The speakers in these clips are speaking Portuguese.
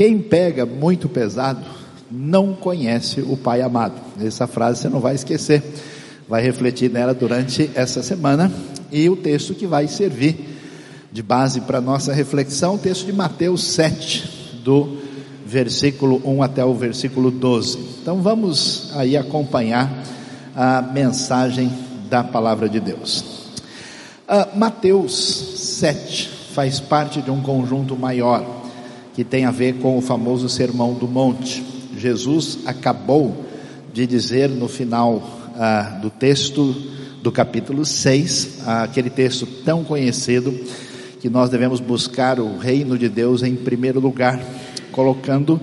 Quem pega muito pesado não conhece o Pai amado. Essa frase você não vai esquecer. Vai refletir nela durante essa semana e o texto que vai servir de base para nossa reflexão, o texto de Mateus 7, do versículo 1 até o versículo 12. Então vamos aí acompanhar a mensagem da palavra de Deus. Uh, Mateus 7 faz parte de um conjunto maior que tem a ver com o famoso Sermão do Monte. Jesus acabou de dizer no final uh, do texto do capítulo 6, uh, aquele texto tão conhecido, que nós devemos buscar o reino de Deus em primeiro lugar, colocando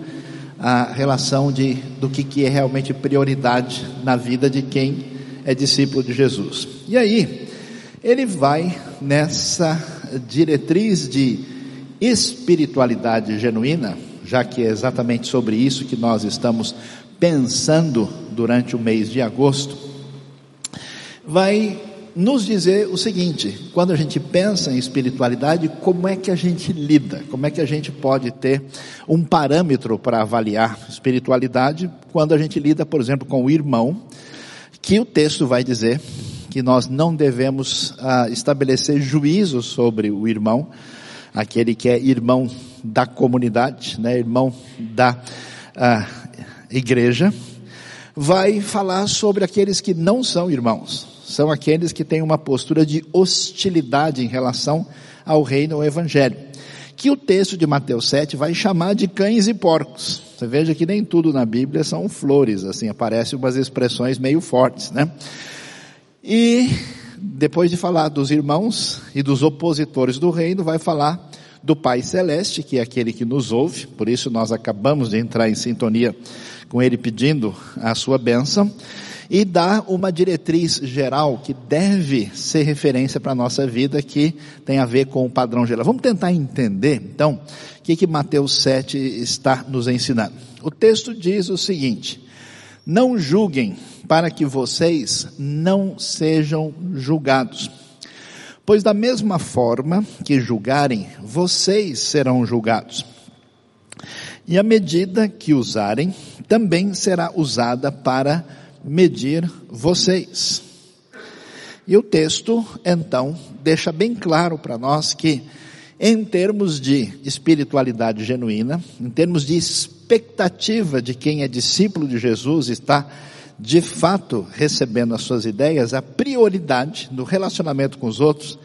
a relação de, do que, que é realmente prioridade na vida de quem é discípulo de Jesus. E aí, ele vai nessa diretriz de espiritualidade genuína, já que é exatamente sobre isso que nós estamos pensando durante o mês de agosto, vai nos dizer o seguinte: quando a gente pensa em espiritualidade, como é que a gente lida? Como é que a gente pode ter um parâmetro para avaliar espiritualidade quando a gente lida, por exemplo, com o irmão, que o texto vai dizer que nós não devemos ah, estabelecer juízo sobre o irmão, aquele que é irmão da comunidade, né, irmão da ah, igreja, vai falar sobre aqueles que não são irmãos são aqueles que têm uma postura de hostilidade em relação ao reino ou evangelho, que o texto de Mateus 7 vai chamar de cães e porcos. Você veja que nem tudo na Bíblia são flores, assim, aparecem umas expressões meio fortes, né? E depois de falar dos irmãos e dos opositores do reino, vai falar do Pai Celeste, que é aquele que nos ouve, por isso nós acabamos de entrar em sintonia com ele pedindo a sua bênção e dá uma diretriz geral que deve ser referência para a nossa vida, que tem a ver com o padrão geral. Vamos tentar entender, então, o que, que Mateus 7 está nos ensinando. O texto diz o seguinte: Não julguem para que vocês não sejam julgados. Pois da mesma forma que julgarem, vocês serão julgados. E a medida que usarem também será usada para medir vocês. E o texto, então, deixa bem claro para nós que, em termos de espiritualidade genuína, em termos de expectativa de quem é discípulo de Jesus, está de fato recebendo as suas ideias, a prioridade no relacionamento com os outros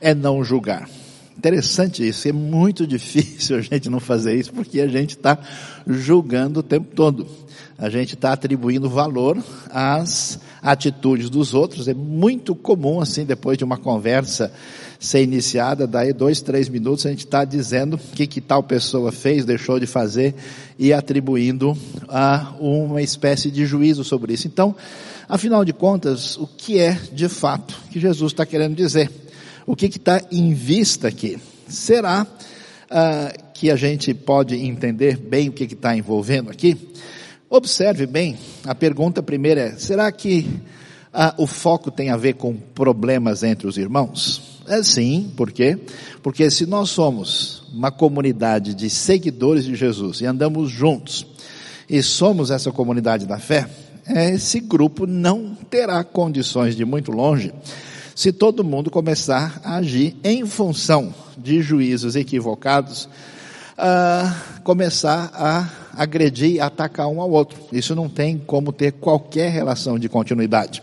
é não julgar. Interessante isso, é muito difícil a gente não fazer isso, porque a gente está julgando o tempo todo a gente está atribuindo valor às atitudes dos outros. É muito comum, assim, depois de uma conversa ser iniciada, daí dois, três minutos, a gente está dizendo o que, que tal pessoa fez, deixou de fazer e atribuindo a uma espécie de juízo sobre isso. Então, afinal de contas, o que é de fato que Jesus está querendo dizer? O que está em vista aqui? Será ah, que a gente pode entender bem o que está envolvendo aqui? Observe bem, a pergunta primeira é: será que ah, o foco tem a ver com problemas entre os irmãos? É sim, por quê? Porque se nós somos uma comunidade de seguidores de Jesus e andamos juntos, e somos essa comunidade da fé, esse grupo não terá condições de muito longe se todo mundo começar a agir em função de juízos equivocados, a começar a agredir e atacar um ao outro. Isso não tem como ter qualquer relação de continuidade.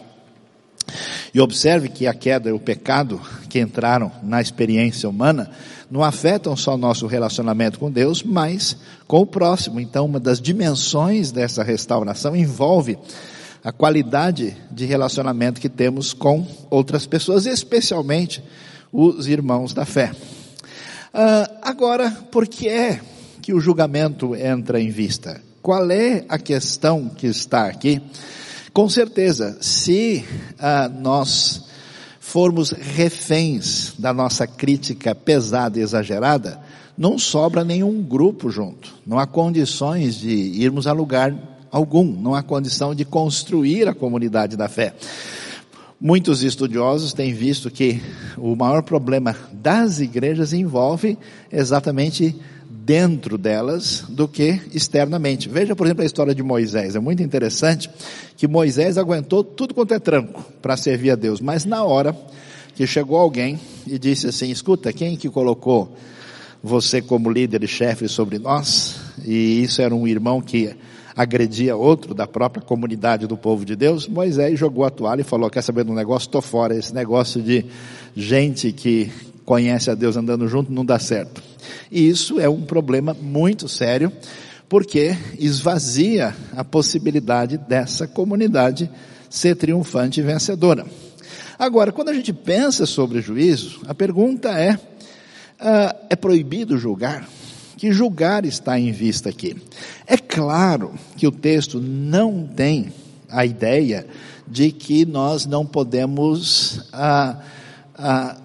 E observe que a queda e o pecado que entraram na experiência humana não afetam só nosso relacionamento com Deus, mas com o próximo. Então, uma das dimensões dessa restauração envolve a qualidade de relacionamento que temos com outras pessoas, especialmente os irmãos da fé. Uh, agora, por que é que o julgamento entra em vista? Qual é a questão que está aqui? Com certeza, se uh, nós formos reféns da nossa crítica pesada e exagerada, não sobra nenhum grupo junto. Não há condições de irmos a lugar algum. Não há condição de construir a comunidade da fé. Muitos estudiosos têm visto que o maior problema das igrejas envolve exatamente dentro delas do que externamente. Veja, por exemplo, a história de Moisés. É muito interessante que Moisés aguentou tudo quanto é tranco para servir a Deus, mas na hora que chegou alguém e disse assim: Escuta, quem que colocou você como líder e chefe sobre nós? E isso era um irmão que agredia outro da própria comunidade do povo de Deus. Moisés jogou a toalha e falou: Quer saber do negócio? Estou fora. Esse negócio de gente que conhece a Deus andando junto não dá certo. E isso é um problema muito sério, porque esvazia a possibilidade dessa comunidade ser triunfante e vencedora. Agora, quando a gente pensa sobre juízo, a pergunta é: uh, é proibido julgar? Que julgar está em vista aqui? É claro que o texto não tem a ideia de que nós não podemos uh, uh,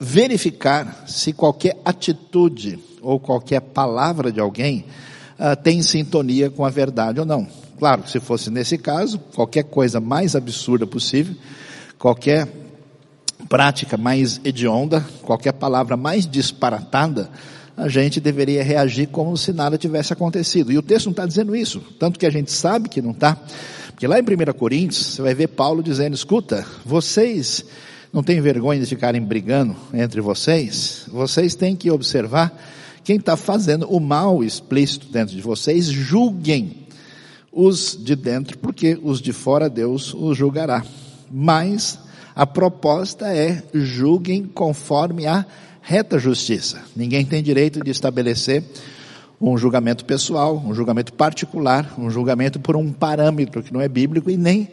verificar se qualquer atitude ou qualquer palavra de alguém tem sintonia com a verdade ou não. Claro, se fosse nesse caso, qualquer coisa mais absurda possível, qualquer prática mais hedionda, qualquer palavra mais disparatada, a gente deveria reagir como se nada tivesse acontecido. E o texto não está dizendo isso, tanto que a gente sabe que não está. Porque lá em 1 Coríntios, você vai ver Paulo dizendo, escuta, vocês não têm vergonha de ficarem brigando entre vocês? Vocês têm que observar quem está fazendo o mal explícito dentro de vocês, julguem os de dentro, porque os de fora Deus os julgará. Mas a proposta é julguem conforme a reta justiça. Ninguém tem direito de estabelecer um julgamento pessoal, um julgamento particular, um julgamento por um parâmetro que não é bíblico e nem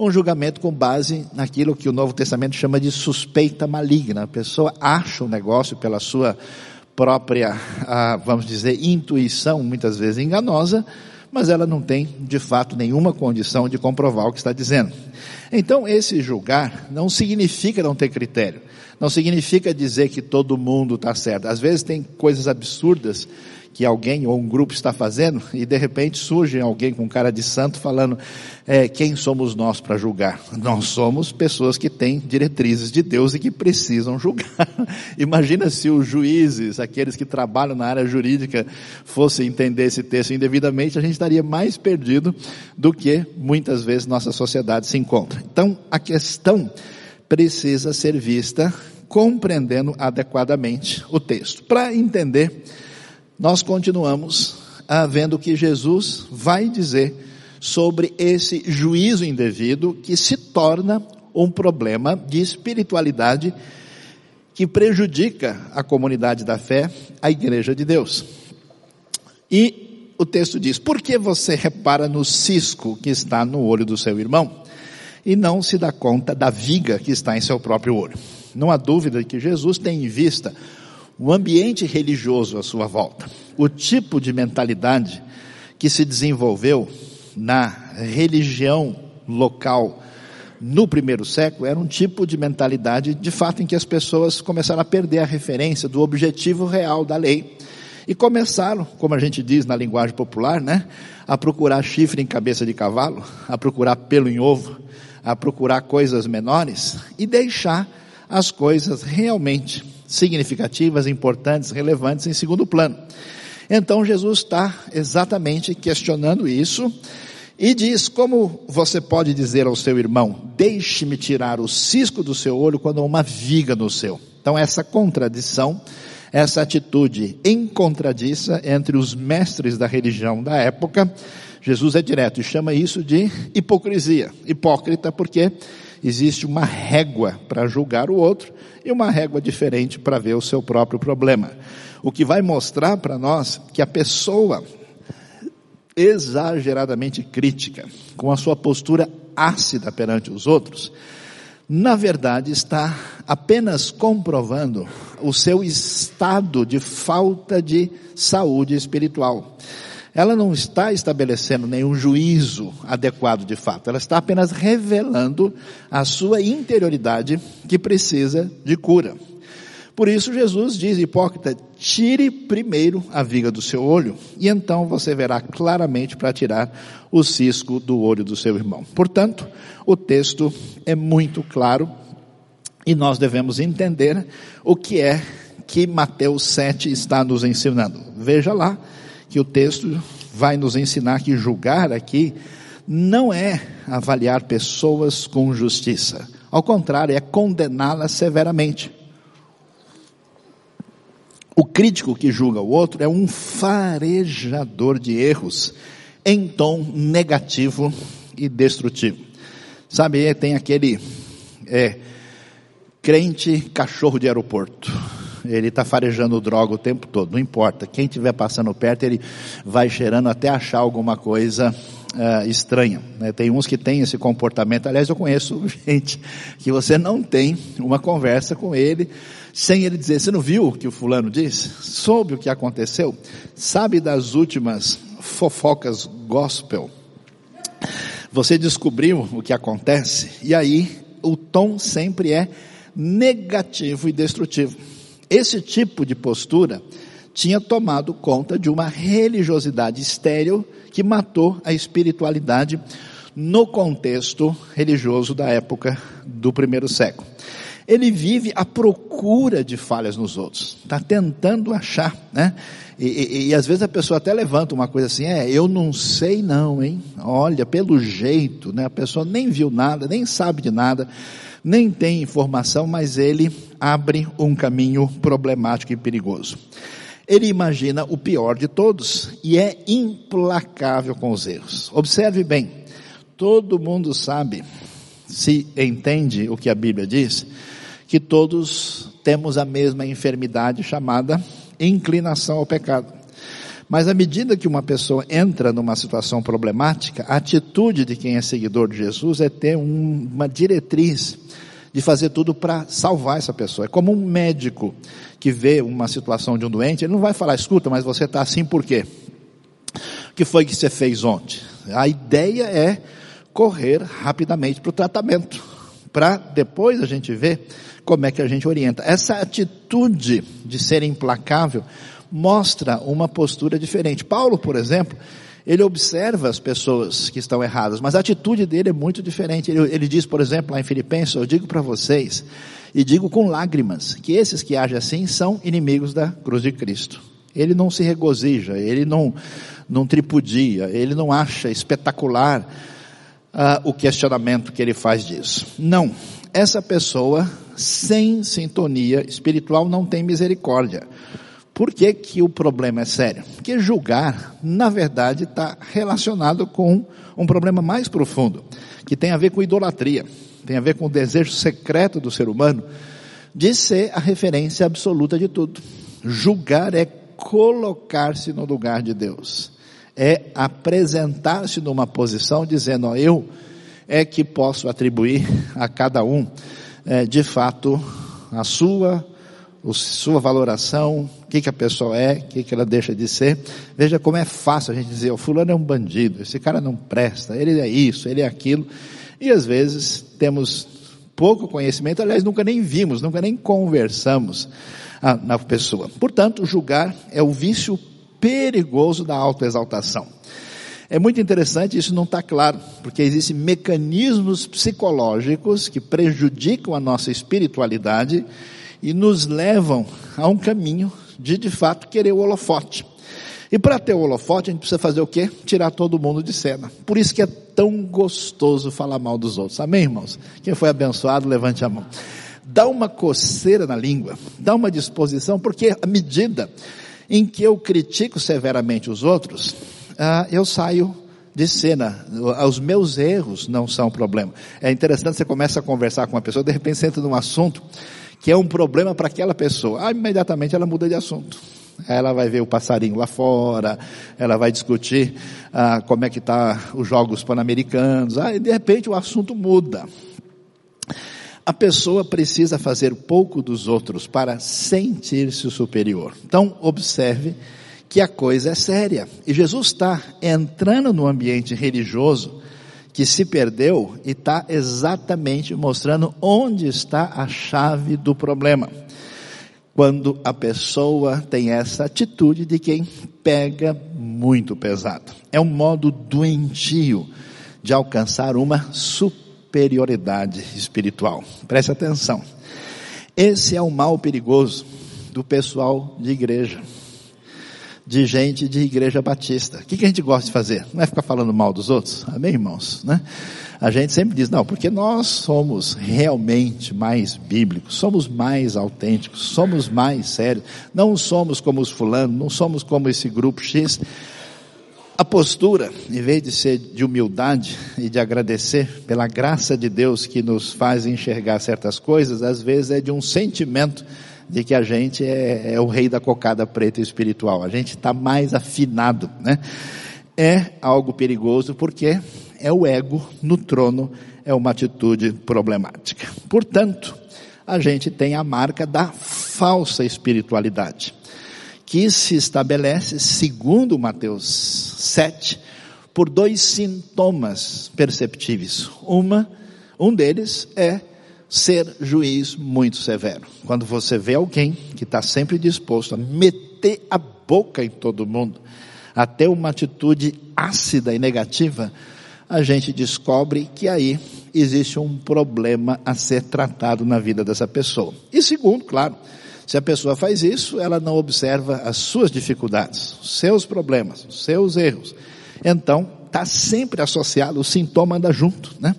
um julgamento com base naquilo que o Novo Testamento chama de suspeita maligna. A pessoa acha o negócio pela sua própria, ah, vamos dizer, intuição, muitas vezes enganosa, mas ela não tem, de fato, nenhuma condição de comprovar o que está dizendo. Então, esse julgar não significa não ter critério, não significa dizer que todo mundo está certo. Às vezes tem coisas absurdas que alguém ou um grupo está fazendo e de repente surge alguém com cara de santo falando é, quem somos nós para julgar? Nós somos pessoas que têm diretrizes de Deus e que precisam julgar. Imagina se os juízes, aqueles que trabalham na área jurídica, fossem entender esse texto indevidamente, a gente estaria mais perdido do que muitas vezes nossa sociedade se encontra. Então, a questão precisa ser vista compreendendo adequadamente o texto. Para entender nós continuamos a vendo o que Jesus vai dizer sobre esse juízo indevido que se torna um problema de espiritualidade que prejudica a comunidade da fé, a igreja de Deus. E o texto diz: Por que você repara no cisco que está no olho do seu irmão e não se dá conta da viga que está em seu próprio olho? Não há dúvida que Jesus tem em vista o ambiente religioso à sua volta, o tipo de mentalidade que se desenvolveu na religião local no primeiro século era um tipo de mentalidade, de fato, em que as pessoas começaram a perder a referência do objetivo real da lei e começaram, como a gente diz na linguagem popular, né, a procurar chifre em cabeça de cavalo, a procurar pelo em ovo, a procurar coisas menores e deixar as coisas realmente significativas, importantes, relevantes em segundo plano. Então Jesus está exatamente questionando isso e diz: como você pode dizer ao seu irmão, deixe-me tirar o cisco do seu olho quando há uma viga no seu? Então essa contradição, essa atitude encontradiça entre os mestres da religião da época, Jesus é direto e chama isso de hipocrisia. Hipócrita porque existe uma régua para julgar o outro e uma régua diferente para ver o seu próprio problema. O que vai mostrar para nós que a pessoa exageradamente crítica, com a sua postura ácida perante os outros, na verdade está apenas comprovando o seu estado de falta de saúde espiritual ela não está estabelecendo nenhum juízo adequado de fato, ela está apenas revelando a sua interioridade que precisa de cura. Por isso Jesus diz, hipócrita, tire primeiro a viga do seu olho, e então você verá claramente para tirar o cisco do olho do seu irmão. Portanto, o texto é muito claro, e nós devemos entender o que é que Mateus 7 está nos ensinando? Veja lá que o texto vai nos ensinar que julgar aqui não é avaliar pessoas com justiça. Ao contrário, é condená-las severamente. O crítico que julga o outro é um farejador de erros em tom negativo e destrutivo. Sabe, tem aquele é, crente cachorro de aeroporto. Ele está farejando droga o tempo todo, não importa. Quem estiver passando perto, ele vai cheirando até achar alguma coisa uh, estranha. Né? Tem uns que têm esse comportamento. Aliás, eu conheço gente que você não tem uma conversa com ele sem ele dizer: Você não viu o que o fulano disse? Soube o que aconteceu? Sabe das últimas fofocas gospel? Você descobriu o que acontece? E aí, o tom sempre é negativo e destrutivo. Esse tipo de postura tinha tomado conta de uma religiosidade estéril que matou a espiritualidade no contexto religioso da época do primeiro século. Ele vive à procura de falhas nos outros, está tentando achar, né? E, e, e, às vezes a pessoa até levanta uma coisa assim, é, eu não sei não, hein? Olha, pelo jeito, né? A pessoa nem viu nada, nem sabe de nada, nem tem informação, mas ele abre um caminho problemático e perigoso. Ele imagina o pior de todos e é implacável com os erros. Observe bem, todo mundo sabe, se entende o que a Bíblia diz, que todos temos a mesma enfermidade chamada inclinação ao pecado. Mas à medida que uma pessoa entra numa situação problemática, a atitude de quem é seguidor de Jesus é ter um, uma diretriz de fazer tudo para salvar essa pessoa. É como um médico que vê uma situação de um doente, ele não vai falar, escuta, mas você está assim por quê? O que foi que você fez ontem? A ideia é correr rapidamente para o tratamento, para depois a gente ver como é que a gente orienta. Essa atitude de ser implacável mostra uma postura diferente. Paulo, por exemplo, ele observa as pessoas que estão erradas, mas a atitude dele é muito diferente. Ele, ele diz, por exemplo, lá em Filipenses, eu digo para vocês, e digo com lágrimas, que esses que agem assim são inimigos da cruz de Cristo. Ele não se regozija, ele não, não tripudia, ele não acha espetacular uh, o questionamento que ele faz disso. Não, essa pessoa sem sintonia espiritual não tem misericórdia. Por que, que o problema é sério? Porque julgar, na verdade, está relacionado com um problema mais profundo, que tem a ver com idolatria, tem a ver com o desejo secreto do ser humano de ser a referência absoluta de tudo. Julgar é colocar-se no lugar de Deus, é apresentar-se numa posição dizendo, ó, eu é que posso atribuir a cada um, é, de fato, a sua o, sua valoração, o que, que a pessoa é, o que, que ela deixa de ser. Veja como é fácil a gente dizer, o fulano é um bandido, esse cara não presta, ele é isso, ele é aquilo. E às vezes temos pouco conhecimento, aliás, nunca nem vimos, nunca nem conversamos a, na pessoa. Portanto, julgar é o vício perigoso da autoexaltação. É muito interessante, isso não está claro, porque existem mecanismos psicológicos que prejudicam a nossa espiritualidade e nos levam a um caminho de de fato querer o holofote. E para ter o holofote, a gente precisa fazer o quê? Tirar todo mundo de cena. Por isso que é tão gostoso falar mal dos outros. Amém, irmãos? Quem foi abençoado, levante a mão. Dá uma coceira na língua, dá uma disposição, porque à medida em que eu critico severamente os outros, ah, eu saio de cena. Os meus erros não são problema. É interessante, você começa a conversar com uma pessoa, de repente você entra num assunto que é um problema para aquela pessoa. Ah, imediatamente ela muda de assunto. Ela vai ver o passarinho lá fora, ela vai discutir ah, como é que está os jogos pan-americanos. Ah, e de repente o assunto muda. A pessoa precisa fazer pouco dos outros para sentir-se superior. Então, observe que a coisa é séria. E Jesus está entrando no ambiente religioso que se perdeu e está exatamente mostrando onde está a chave do problema. Quando a pessoa tem essa atitude de quem pega muito pesado. É um modo doentio de alcançar uma superioridade espiritual. Preste atenção. Esse é o mal perigoso do pessoal de igreja, de gente de igreja batista. O que, que a gente gosta de fazer? Não é ficar falando mal dos outros? Amém, irmãos? Né? A gente sempre diz, não, porque nós somos realmente mais bíblicos, somos mais autênticos, somos mais sérios, não somos como os fulanos, não somos como esse grupo X. A postura, em vez de ser de humildade e de agradecer pela graça de Deus que nos faz enxergar certas coisas, às vezes é de um sentimento de que a gente é, é o rei da cocada preta espiritual. A gente está mais afinado, né? É algo perigoso porque é o ego no trono, é uma atitude problemática. Portanto, a gente tem a marca da falsa espiritualidade que se estabelece, segundo Mateus 7, por dois sintomas perceptíveis. Uma, um deles é ser juiz muito severo. Quando você vê alguém que está sempre disposto a meter a boca em todo mundo, a ter uma atitude ácida e negativa, a gente descobre que aí existe um problema a ser tratado na vida dessa pessoa. E segundo, claro, se a pessoa faz isso, ela não observa as suas dificuldades, os seus problemas, os seus erros. Então, está sempre associado, o sintoma anda junto, né?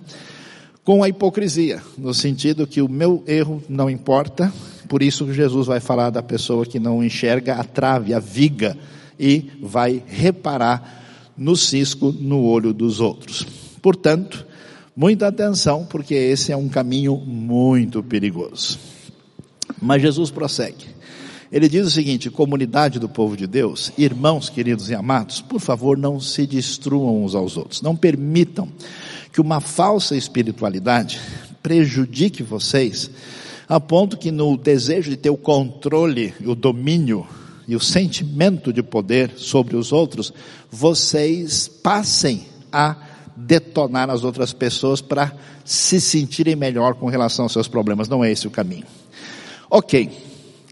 Com a hipocrisia, no sentido que o meu erro não importa, por isso Jesus vai falar da pessoa que não enxerga a trave, a viga, e vai reparar no cisco no olho dos outros. Portanto, muita atenção, porque esse é um caminho muito perigoso. Mas Jesus prossegue. Ele diz o seguinte: comunidade do povo de Deus, irmãos queridos e amados, por favor, não se destruam uns aos outros. Não permitam que uma falsa espiritualidade prejudique vocês, a ponto que no desejo de ter o controle, o domínio e o sentimento de poder sobre os outros, vocês passem a detonar as outras pessoas para se sentirem melhor com relação aos seus problemas. Não é esse o caminho. Ok,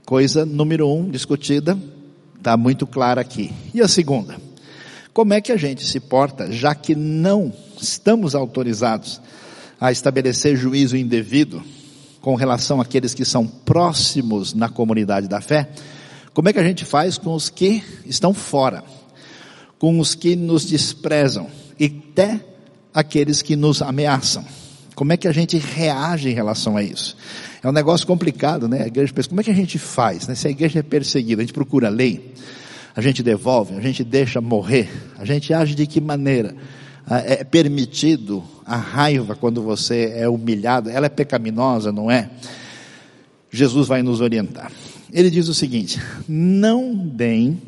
coisa número um discutida, está muito clara aqui. E a segunda? Como é que a gente se porta, já que não estamos autorizados a estabelecer juízo indevido com relação àqueles que são próximos na comunidade da fé? Como é que a gente faz com os que estão fora, com os que nos desprezam e até aqueles que nos ameaçam? Como é que a gente reage em relação a isso? É um negócio complicado, né? A igreja pensa, como é que a gente faz? Né? Se a igreja é perseguida, a gente procura lei, a gente devolve, a gente deixa morrer, a gente age de que maneira? Ah, é permitido a raiva quando você é humilhado, ela é pecaminosa, não é? Jesus vai nos orientar. Ele diz o seguinte: não deem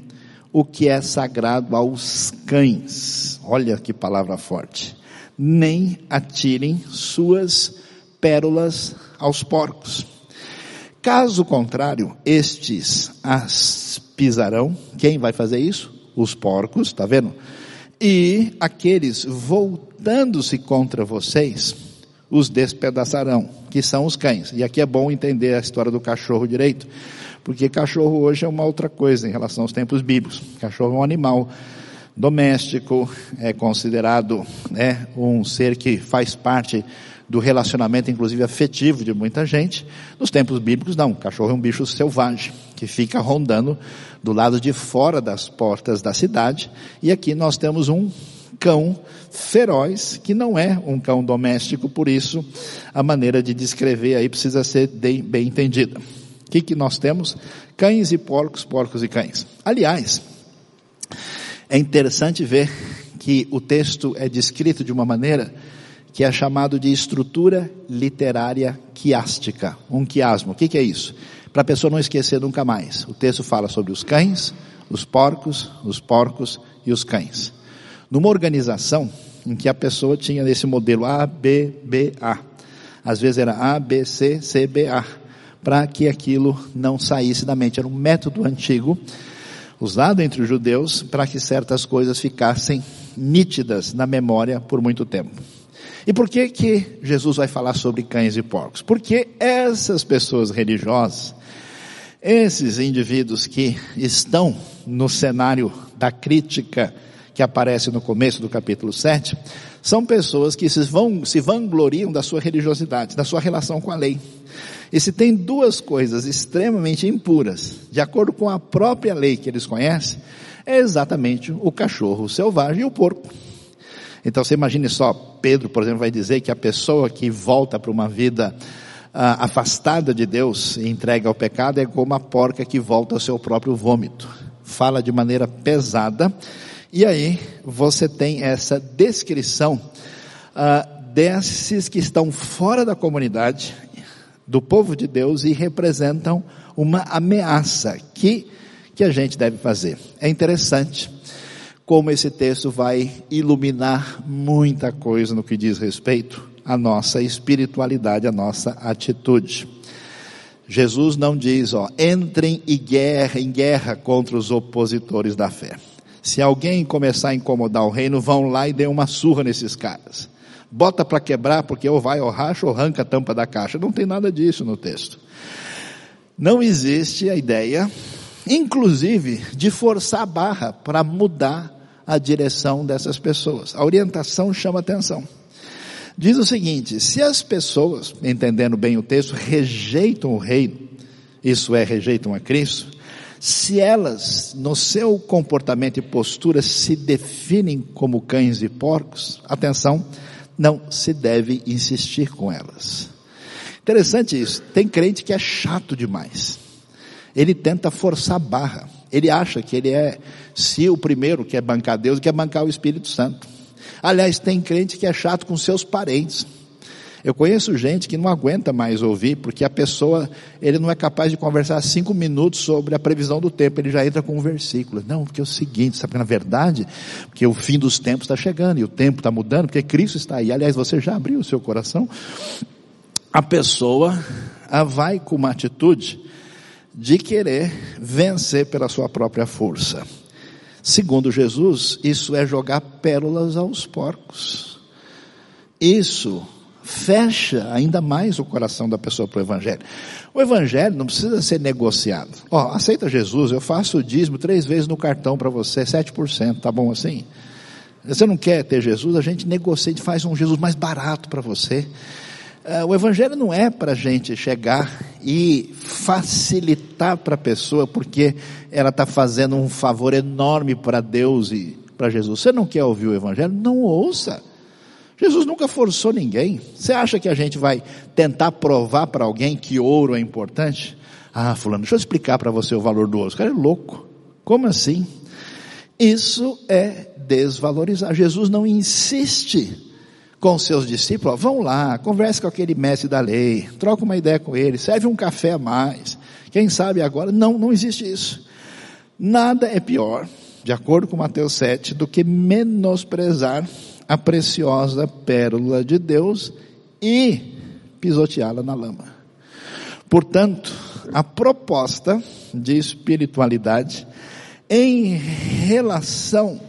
o que é sagrado aos cães. Olha que palavra forte nem atirem suas pérolas aos porcos. Caso contrário, estes as pisarão. Quem vai fazer isso? Os porcos, está vendo? E aqueles voltando-se contra vocês, os despedaçarão, que são os cães. E aqui é bom entender a história do cachorro direito, porque cachorro hoje é uma outra coisa em relação aos tempos bíblicos. Cachorro é um animal doméstico, é considerado né, um ser que faz parte do relacionamento, inclusive afetivo, de muita gente. Nos tempos bíblicos, não. O cachorro é um bicho selvagem, que fica rondando do lado de fora das portas da cidade. E aqui nós temos um cão feroz, que não é um cão doméstico, por isso a maneira de descrever aí precisa ser bem, entendida. O que, que nós temos? Cães e porcos, porcos e cães. Aliás, é interessante ver que o texto é descrito de uma maneira que é chamado de estrutura literária quiástica, um quiasmo. O que, que é isso? Para a pessoa não esquecer nunca mais. O texto fala sobre os cães, os porcos, os porcos e os cães. Numa organização em que a pessoa tinha esse modelo A, B, B, A. Às vezes era A, B, C, C, B, A. Para que aquilo não saísse da mente. Era um método antigo usado entre os judeus para que certas coisas ficassem nítidas na memória por muito tempo. E por que que Jesus vai falar sobre cães e porcos? Porque essas pessoas religiosas, esses indivíduos que estão no cenário da crítica que aparece no começo do capítulo 7, são pessoas que se, vão, se vangloriam da sua religiosidade, da sua relação com a lei. E se tem duas coisas extremamente impuras, de acordo com a própria lei que eles conhecem, é exatamente o cachorro selvagem e o porco. Então você imagine só, Pedro, por exemplo, vai dizer que a pessoa que volta para uma vida ah, afastada de Deus e entrega ao pecado é como a porca que volta ao seu próprio vômito. Fala de maneira pesada. E aí você tem essa descrição ah, desses que estão fora da comunidade, do povo de Deus e representam uma ameaça que, que a gente deve fazer. É interessante como esse texto vai iluminar muita coisa no que diz respeito à nossa espiritualidade, à nossa atitude. Jesus não diz, ó, entrem em guerra, em guerra contra os opositores da fé. Se alguém começar a incomodar o reino, vão lá e dê uma surra nesses caras. Bota para quebrar, porque ou vai ou racha ou arranca a tampa da caixa. Não tem nada disso no texto. Não existe a ideia inclusive de forçar a barra para mudar a direção dessas pessoas. A orientação chama atenção. Diz o seguinte: se as pessoas, entendendo bem o texto, rejeitam o reino, isso é, rejeitam a Cristo, se elas, no seu comportamento e postura, se definem como cães e porcos, atenção, não se deve insistir com elas. Interessante isso. Tem crente que é chato demais ele tenta forçar a barra. Ele acha que ele é, se o primeiro quer bancar Deus, quer bancar o Espírito Santo. Aliás, tem crente que é chato com seus parentes. Eu conheço gente que não aguenta mais ouvir, porque a pessoa, ele não é capaz de conversar cinco minutos sobre a previsão do tempo, ele já entra com um versículo. Não, porque é o seguinte, sabe, na verdade, porque o fim dos tempos está chegando, e o tempo está mudando, porque Cristo está aí. Aliás, você já abriu o seu coração? A pessoa vai com uma atitude de querer vencer pela sua própria força. Segundo Jesus, isso é jogar pérolas aos porcos. Isso fecha ainda mais o coração da pessoa para o Evangelho. O Evangelho não precisa ser negociado. Ó, oh, aceita Jesus, eu faço o dízimo três vezes no cartão para você, 7%, tá bom assim? Você não quer ter Jesus, a gente negocia, gente faz um Jesus mais barato para você. Uh, o Evangelho não é para a gente chegar e facilitar para a pessoa, porque ela está fazendo um favor enorme para Deus e para Jesus. Você não quer ouvir o Evangelho? Não ouça. Jesus nunca forçou ninguém. Você acha que a gente vai tentar provar para alguém que ouro é importante? Ah, fulano, deixa eu explicar para você o valor do ouro. O cara é louco. Como assim? Isso é desvalorizar. Jesus não insiste com seus discípulos, ó, vão lá, converse com aquele mestre da lei, troca uma ideia com ele, serve um café a mais. Quem sabe agora? Não, não existe isso. Nada é pior, de acordo com Mateus 7, do que menosprezar a preciosa pérola de Deus e pisoteá-la na lama. Portanto, a proposta de espiritualidade em relação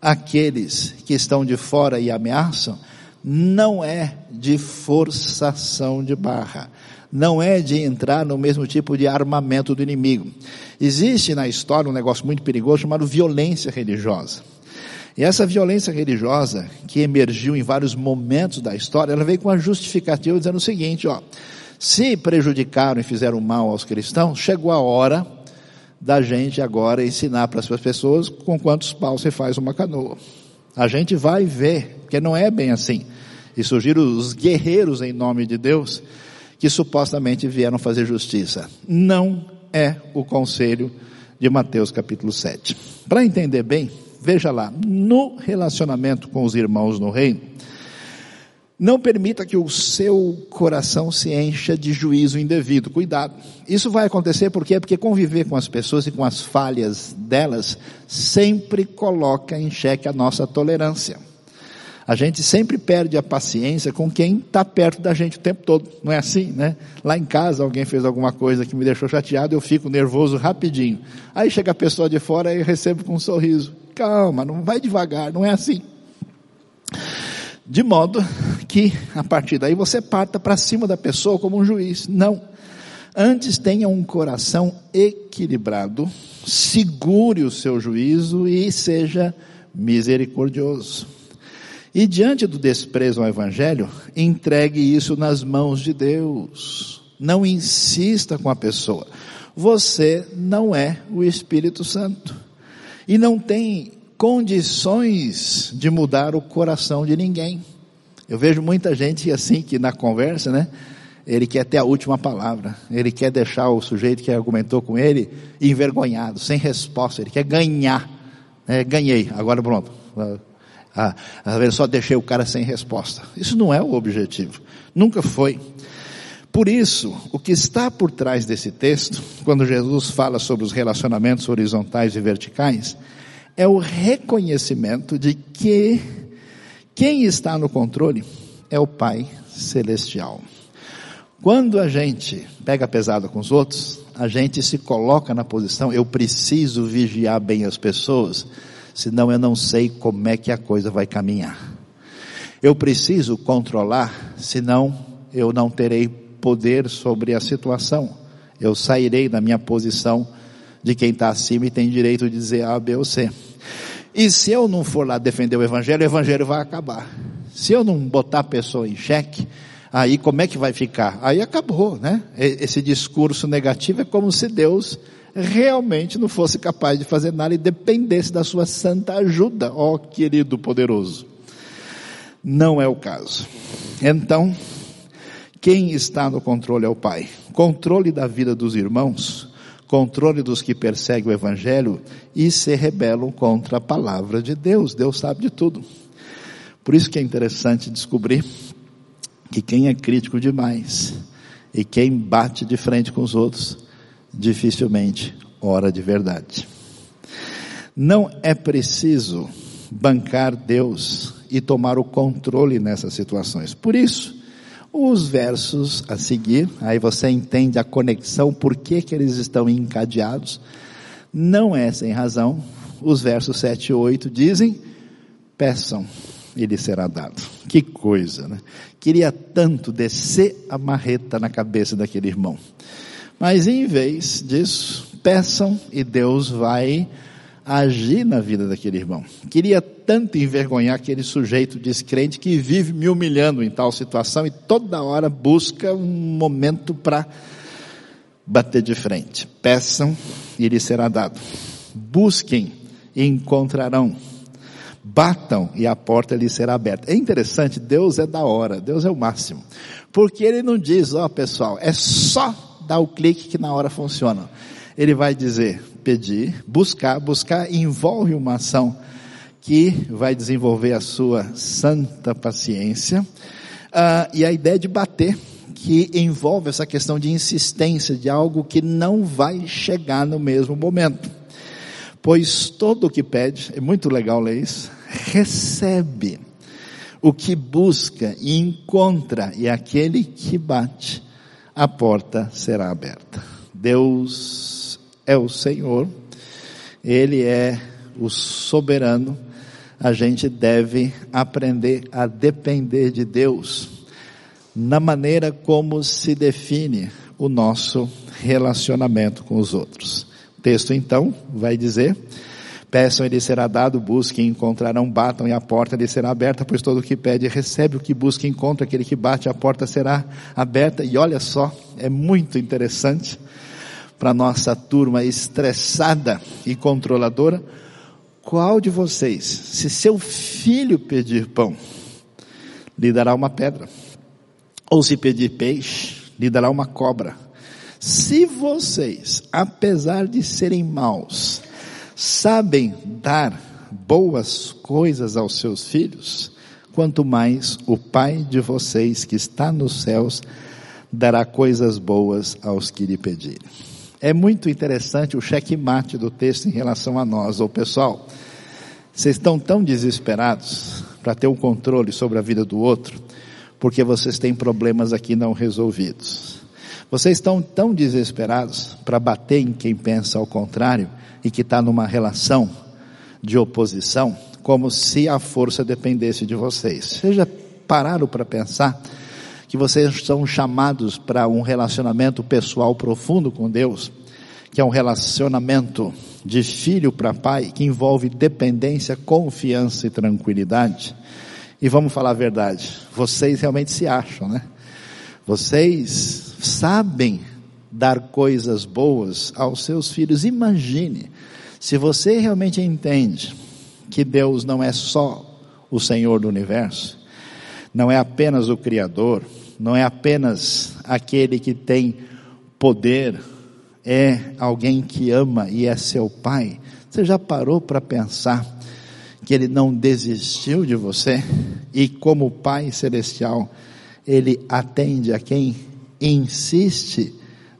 àqueles que estão de fora e ameaçam não é de forçação de barra, não é de entrar no mesmo tipo de armamento do inimigo. Existe na história um negócio muito perigoso chamado violência religiosa. E essa violência religiosa, que emergiu em vários momentos da história, ela veio com a justificativa dizendo o seguinte, ó, se prejudicaram e fizeram mal aos cristãos, chegou a hora da gente agora ensinar para as pessoas com quantos paus você faz uma canoa. A gente vai ver, porque não é bem assim. E surgiram os guerreiros em nome de Deus, que supostamente vieram fazer justiça. Não é o conselho de Mateus capítulo 7. Para entender bem, veja lá, no relacionamento com os irmãos no reino, não permita que o seu coração se encha de juízo indevido. Cuidado. Isso vai acontecer por quê? Porque conviver com as pessoas e com as falhas delas sempre coloca em xeque a nossa tolerância. A gente sempre perde a paciência com quem está perto da gente o tempo todo. Não é assim, né? Lá em casa alguém fez alguma coisa que me deixou chateado, eu fico nervoso rapidinho. Aí chega a pessoa de fora e recebo com um sorriso. Calma, não vai devagar, não é assim. De modo que, a partir daí, você parta para cima da pessoa como um juiz. Não. Antes tenha um coração equilibrado, segure o seu juízo e seja misericordioso. E diante do desprezo ao Evangelho, entregue isso nas mãos de Deus. Não insista com a pessoa. Você não é o Espírito Santo. E não tem condições de mudar o coração de ninguém. Eu vejo muita gente assim que na conversa, né? Ele quer ter a última palavra. Ele quer deixar o sujeito que argumentou com ele envergonhado, sem resposta. Ele quer ganhar. É, ganhei, agora pronto. Ah, eu só deixei o cara sem resposta. Isso não é o objetivo. Nunca foi. Por isso, o que está por trás desse texto, quando Jesus fala sobre os relacionamentos horizontais e verticais, é o reconhecimento de que quem está no controle é o Pai Celestial. Quando a gente pega pesado com os outros, a gente se coloca na posição, eu preciso vigiar bem as pessoas, senão eu não sei como é que a coisa vai caminhar. Eu preciso controlar, senão eu não terei poder sobre a situação. Eu sairei da minha posição de quem está acima e tem direito de dizer A, B ou C. E se eu não for lá defender o evangelho, o evangelho vai acabar. Se eu não botar a pessoa em xeque, aí como é que vai ficar? Aí acabou, né? Esse discurso negativo é como se Deus realmente não fosse capaz de fazer nada e dependesse da sua santa ajuda, ó querido poderoso. Não é o caso. Então, quem está no controle é o Pai. Controle da vida dos irmãos controle dos que perseguem o Evangelho e se rebelam contra a palavra de Deus. Deus sabe de tudo. Por isso que é interessante descobrir que quem é crítico demais e quem bate de frente com os outros, dificilmente ora de verdade. Não é preciso bancar Deus e tomar o controle nessas situações. Por isso, os versos a seguir, aí você entende a conexão, por que, que eles estão encadeados. Não é sem razão. Os versos 7 e 8 dizem: peçam e lhe será dado. Que coisa, né? Queria tanto descer a marreta na cabeça daquele irmão. Mas em vez disso, peçam e Deus vai agir na vida daquele irmão. Queria tanto envergonhar aquele sujeito descrente que vive me humilhando em tal situação e toda hora busca um momento para bater de frente. Peçam e lhe será dado. Busquem e encontrarão. Batam e a porta lhe será aberta. É interessante, Deus é da hora, Deus é o máximo. Porque ele não diz, ó oh, pessoal, é só dar o clique que na hora funciona. Ele vai dizer, pedir, buscar, buscar envolve uma ação que vai desenvolver a sua santa paciência, uh, e a ideia de bater, que envolve essa questão de insistência, de algo que não vai chegar no mesmo momento. Pois todo o que pede, é muito legal ler isso, recebe. O que busca e encontra, e aquele que bate, a porta será aberta. Deus é o Senhor, Ele é o soberano, a gente deve aprender a depender de Deus na maneira como se define o nosso relacionamento com os outros. O texto então vai dizer, peçam e lhe será dado, busquem e encontrarão, batam e a porta lhe será aberta, pois todo o que pede recebe, o que busca encontra, aquele que bate a porta será aberta. E olha só, é muito interessante, para nossa turma estressada e controladora, qual de vocês, se seu filho pedir pão, lhe dará uma pedra? Ou se pedir peixe, lhe dará uma cobra? Se vocês, apesar de serem maus, sabem dar boas coisas aos seus filhos, quanto mais o Pai de vocês que está nos céus dará coisas boas aos que lhe pedirem. É muito interessante o checkmate do texto em relação a nós. Ô pessoal, vocês estão tão desesperados para ter um controle sobre a vida do outro, porque vocês têm problemas aqui não resolvidos. Vocês estão tão desesperados para bater em quem pensa ao contrário e que está numa relação de oposição, como se a força dependesse de vocês. Vocês já pararam para pensar que vocês são chamados para um relacionamento pessoal profundo com Deus, que é um relacionamento de filho para pai, que envolve dependência, confiança e tranquilidade. E vamos falar a verdade, vocês realmente se acham, né? Vocês sabem dar coisas boas aos seus filhos. Imagine, se você realmente entende que Deus não é só o Senhor do universo, não é apenas o Criador, não é apenas aquele que tem poder, é alguém que ama e é seu Pai. Você já parou para pensar que Ele não desistiu de você? E como Pai Celestial, Ele atende a quem insiste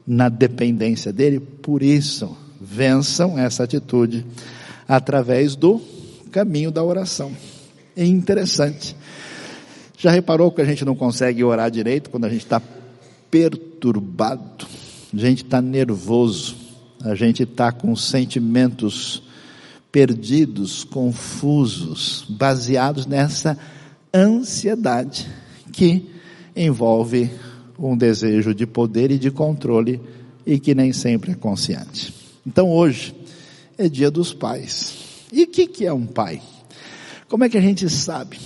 na dependência dEle? Por isso, vençam essa atitude através do caminho da oração. É interessante. Já reparou que a gente não consegue orar direito quando a gente está perturbado? A gente está nervoso, a gente está com sentimentos perdidos, confusos, baseados nessa ansiedade que envolve um desejo de poder e de controle e que nem sempre é consciente. Então hoje é dia dos pais. E o que, que é um pai? Como é que a gente sabe?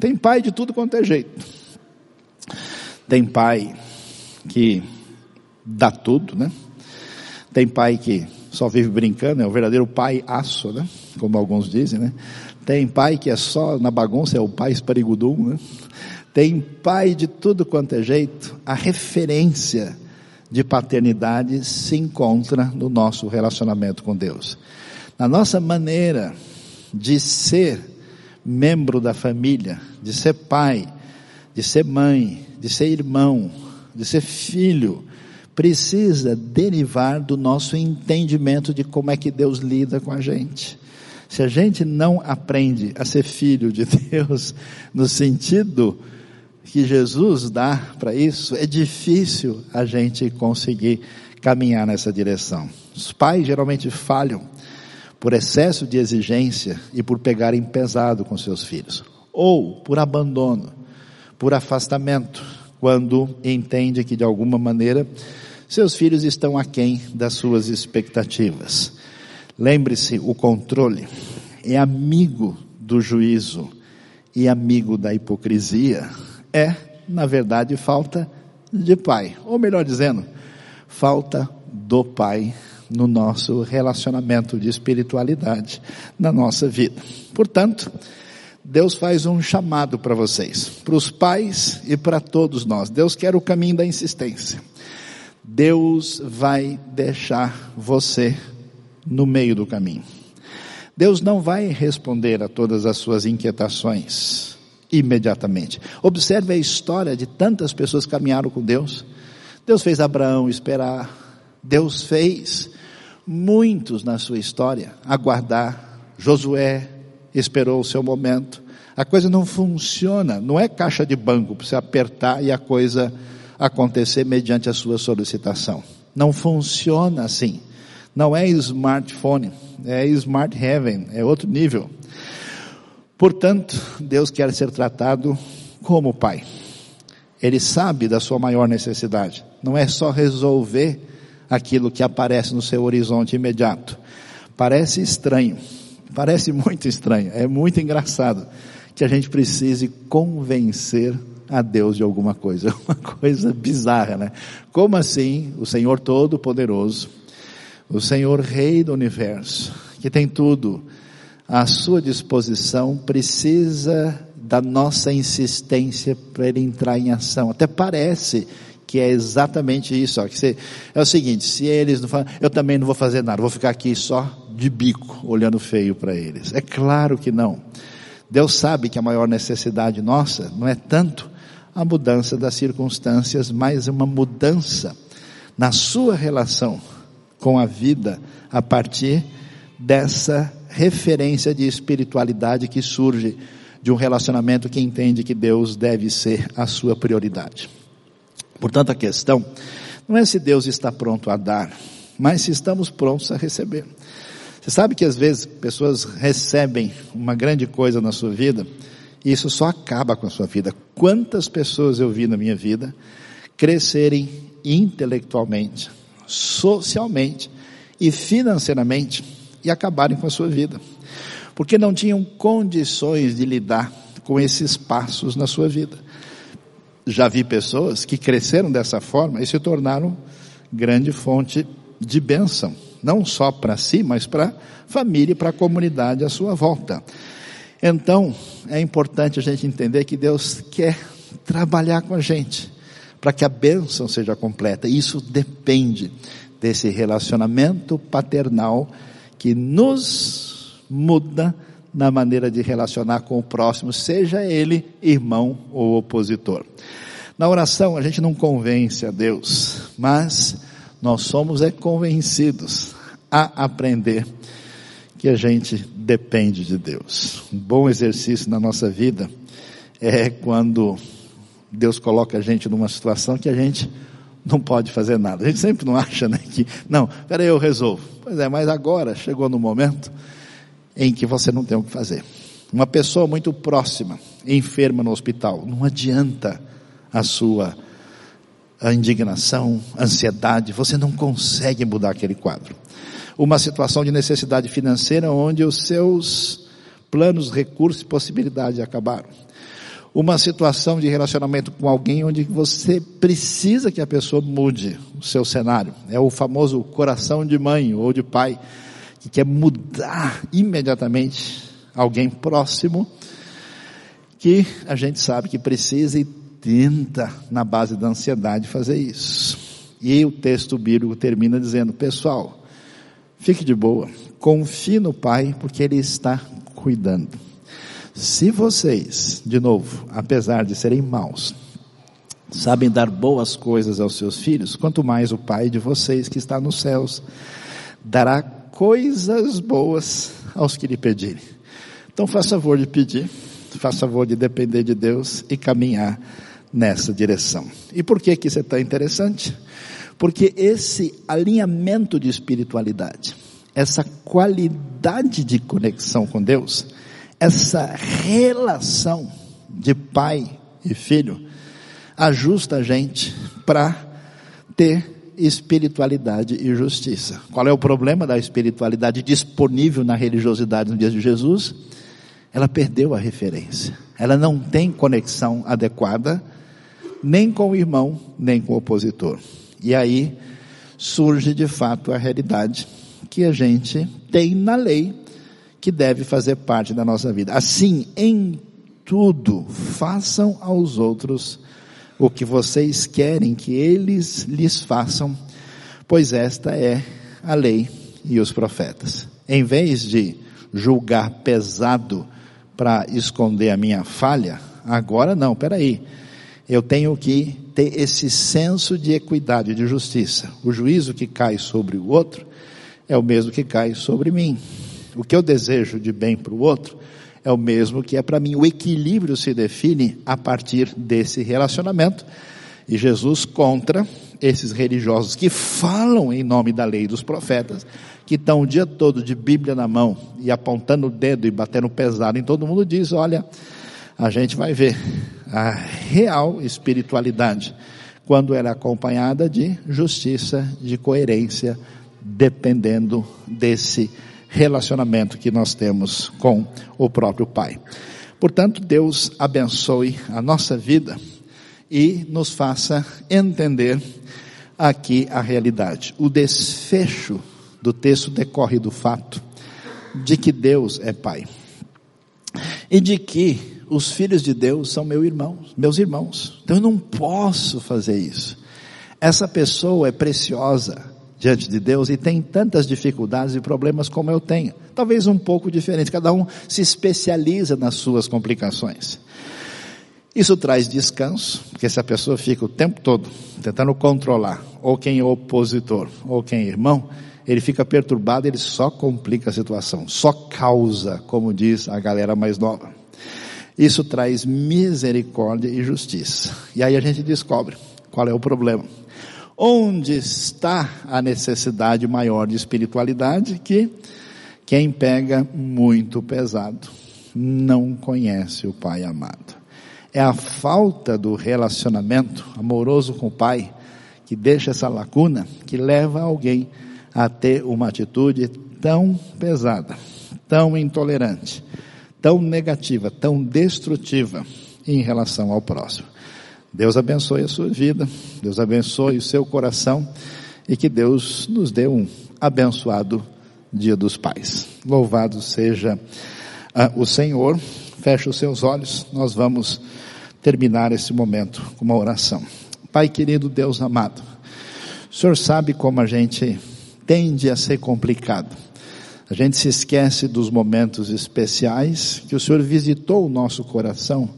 Tem pai de tudo quanto é jeito. Tem pai que dá tudo, né? Tem pai que só vive brincando, é o verdadeiro pai aço, né? Como alguns dizem, né? Tem pai que é só na bagunça, é o pai esparigudum, né? Tem pai de tudo quanto é jeito. A referência de paternidade se encontra no nosso relacionamento com Deus. Na nossa maneira de ser membro da família, de ser pai, de ser mãe, de ser irmão, de ser filho, precisa derivar do nosso entendimento de como é que Deus lida com a gente. Se a gente não aprende a ser filho de Deus no sentido que Jesus dá para isso, é difícil a gente conseguir caminhar nessa direção. Os pais geralmente falham por excesso de exigência e por pegarem pesado com seus filhos, ou por abandono, por afastamento, quando entende que de alguma maneira seus filhos estão aquém das suas expectativas. Lembre-se, o controle é amigo do juízo e amigo da hipocrisia. É, na verdade, falta de pai, ou melhor dizendo, falta do pai no nosso relacionamento de espiritualidade na nossa vida. Portanto, Deus faz um chamado para vocês, para os pais e para todos nós. Deus quer o caminho da insistência. Deus vai deixar você no meio do caminho. Deus não vai responder a todas as suas inquietações imediatamente. Observe a história de tantas pessoas que caminharam com Deus. Deus fez Abraão esperar. Deus fez muitos na sua história aguardar. Josué esperou o seu momento. A coisa não funciona, não é caixa de banco para você apertar e a coisa acontecer mediante a sua solicitação. Não funciona assim. Não é smartphone, é smart heaven, é outro nível. Portanto, Deus quer ser tratado como pai. Ele sabe da sua maior necessidade. Não é só resolver aquilo que aparece no seu horizonte imediato. Parece estranho, parece muito estranho, é muito engraçado que a gente precise convencer a Deus de alguma coisa, uma coisa bizarra, né? Como assim o Senhor Todo-Poderoso, o Senhor Rei do Universo, que tem tudo à sua disposição, precisa da nossa insistência para ele entrar em ação. Até parece que é exatamente isso. Ó, que você, é o seguinte: se eles não falam, eu também não vou fazer nada, vou ficar aqui só de bico, olhando feio para eles. É claro que não. Deus sabe que a maior necessidade nossa não é tanto a mudança das circunstâncias, mas uma mudança na sua relação com a vida a partir dessa referência de espiritualidade que surge de um relacionamento que entende que Deus deve ser a sua prioridade. Portanto, a questão não é se Deus está pronto a dar, mas se estamos prontos a receber. Você sabe que às vezes pessoas recebem uma grande coisa na sua vida e isso só acaba com a sua vida. Quantas pessoas eu vi na minha vida crescerem intelectualmente, socialmente e financeiramente e acabarem com a sua vida, porque não tinham condições de lidar com esses passos na sua vida. Já vi pessoas que cresceram dessa forma e se tornaram grande fonte de bênção, não só para si, mas para a família e para a comunidade à sua volta. Então, é importante a gente entender que Deus quer trabalhar com a gente para que a bênção seja completa. Isso depende desse relacionamento paternal que nos muda na maneira de relacionar com o próximo, seja ele irmão ou opositor. Na oração a gente não convence a Deus, mas nós somos é convencidos a aprender que a gente depende de Deus. Um bom exercício na nossa vida é quando Deus coloca a gente numa situação que a gente não pode fazer nada. A gente sempre não acha, né, que, não, peraí, eu resolvo. Pois é, mas agora chegou no momento em que você não tem o que fazer. Uma pessoa muito próxima, enferma no hospital, não adianta a sua a indignação, ansiedade, você não consegue mudar aquele quadro. Uma situação de necessidade financeira onde os seus planos, recursos e possibilidades acabaram uma situação de relacionamento com alguém onde você precisa que a pessoa mude o seu cenário. É o famoso coração de mãe ou de pai que quer mudar imediatamente alguém próximo que a gente sabe que precisa e tenta na base da ansiedade fazer isso. E o texto bíblico termina dizendo: "Pessoal, fique de boa, confie no Pai porque ele está cuidando. Se vocês, de novo, apesar de serem maus, sabem dar boas coisas aos seus filhos, quanto mais o Pai de vocês que está nos céus dará coisas boas aos que lhe pedirem. Então faça favor de pedir, faça favor de depender de Deus e caminhar nessa direção. E por que que isso é tão interessante? Porque esse alinhamento de espiritualidade, essa qualidade de conexão com Deus, essa relação de pai e filho ajusta a gente para ter espiritualidade e justiça. Qual é o problema da espiritualidade disponível na religiosidade no dia de Jesus? Ela perdeu a referência. Ela não tem conexão adequada nem com o irmão, nem com o opositor. E aí surge de fato a realidade que a gente tem na lei que deve fazer parte da nossa vida. Assim, em tudo, façam aos outros o que vocês querem que eles lhes façam, pois esta é a lei e os profetas. Em vez de julgar pesado para esconder a minha falha, agora não, peraí. Eu tenho que ter esse senso de equidade, de justiça. O juízo que cai sobre o outro é o mesmo que cai sobre mim. O que eu desejo de bem para o outro é o mesmo que é para mim. O equilíbrio se define a partir desse relacionamento. E Jesus contra esses religiosos que falam em nome da lei dos profetas, que estão o dia todo de Bíblia na mão e apontando o dedo e batendo pesado em todo mundo, diz: olha, a gente vai ver a real espiritualidade quando ela é acompanhada de justiça, de coerência, dependendo desse relacionamento que nós temos com o próprio Pai. Portanto, Deus abençoe a nossa vida e nos faça entender aqui a realidade. O desfecho do texto decorre do fato de que Deus é Pai e de que os filhos de Deus são meus irmãos, meus irmãos. Então eu não posso fazer isso. Essa pessoa é preciosa, diante de Deus e tem tantas dificuldades e problemas como eu tenho. Talvez um pouco diferente, cada um se especializa nas suas complicações. Isso traz descanso, porque se a pessoa fica o tempo todo tentando controlar ou quem é opositor ou quem é irmão, ele fica perturbado, ele só complica a situação, só causa, como diz a galera mais nova. Isso traz misericórdia e justiça. E aí a gente descobre qual é o problema. Onde está a necessidade maior de espiritualidade? Que quem pega muito pesado não conhece o Pai amado. É a falta do relacionamento amoroso com o Pai que deixa essa lacuna que leva alguém a ter uma atitude tão pesada, tão intolerante, tão negativa, tão destrutiva em relação ao próximo. Deus abençoe a sua vida, Deus abençoe o seu coração e que Deus nos dê um abençoado Dia dos Pais. Louvado seja uh, o Senhor. Feche os seus olhos, nós vamos terminar esse momento com uma oração. Pai querido, Deus amado, o Senhor sabe como a gente tende a ser complicado. A gente se esquece dos momentos especiais que o Senhor visitou o nosso coração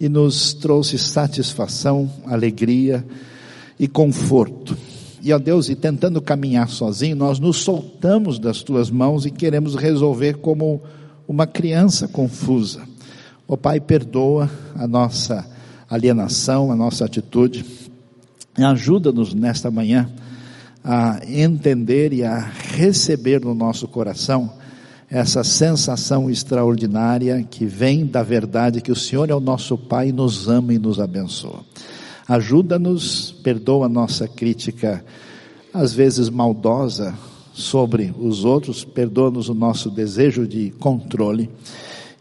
e nos trouxe satisfação, alegria e conforto. E ó Deus, e tentando caminhar sozinho, nós nos soltamos das tuas mãos e queremos resolver como uma criança confusa. Ó Pai, perdoa a nossa alienação, a nossa atitude. E ajuda-nos nesta manhã a entender e a receber no nosso coração essa sensação extraordinária que vem da verdade que o Senhor é o nosso Pai, nos ama e nos abençoa. Ajuda-nos, perdoa a nossa crítica, às vezes maldosa, sobre os outros, perdoa-nos o nosso desejo de controle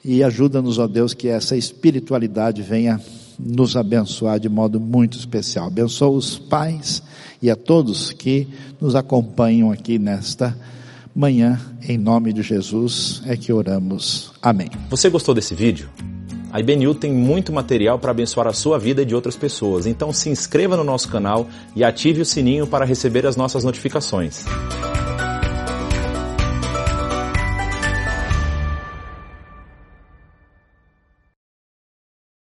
e ajuda-nos, ó Deus, que essa espiritualidade venha nos abençoar de modo muito especial. Abençoa os pais e a todos que nos acompanham aqui nesta manhã, em nome de Jesus, é que oramos. Amém. Você gostou desse vídeo? A IBNU tem muito material para abençoar a sua vida e de outras pessoas, então se inscreva no nosso canal e ative o sininho para receber as nossas notificações.